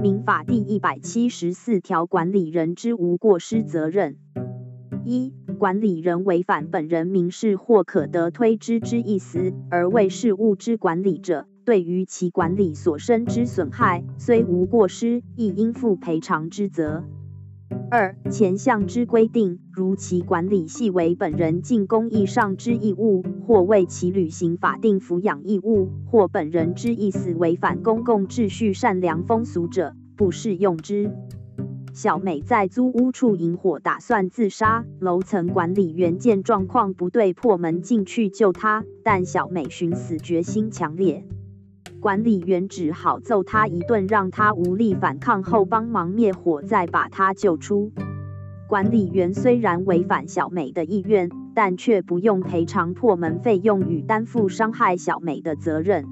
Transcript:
民法第一百七十四条管理人之无过失责任。一、管理人违反本人民事或可得推知之意思，而为事物之管理者，对于其管理所生之损害，虽无过失，亦应负赔偿之责。二、前项之规定，如其管理系为本人尽公益上之义务，或为其履行法定抚养义务，或本人之意思违反公共秩序、善良风俗者，不适用之。小美在租屋处引火，打算自杀。楼层管理员见状况不对，破门进去救她，但小美寻死决心强烈，管理员只好揍他一顿，让他无力反抗后帮忙灭火，再把他救出。管理员虽然违反小美的意愿，但却不用赔偿破门费用与担负伤害小美的责任。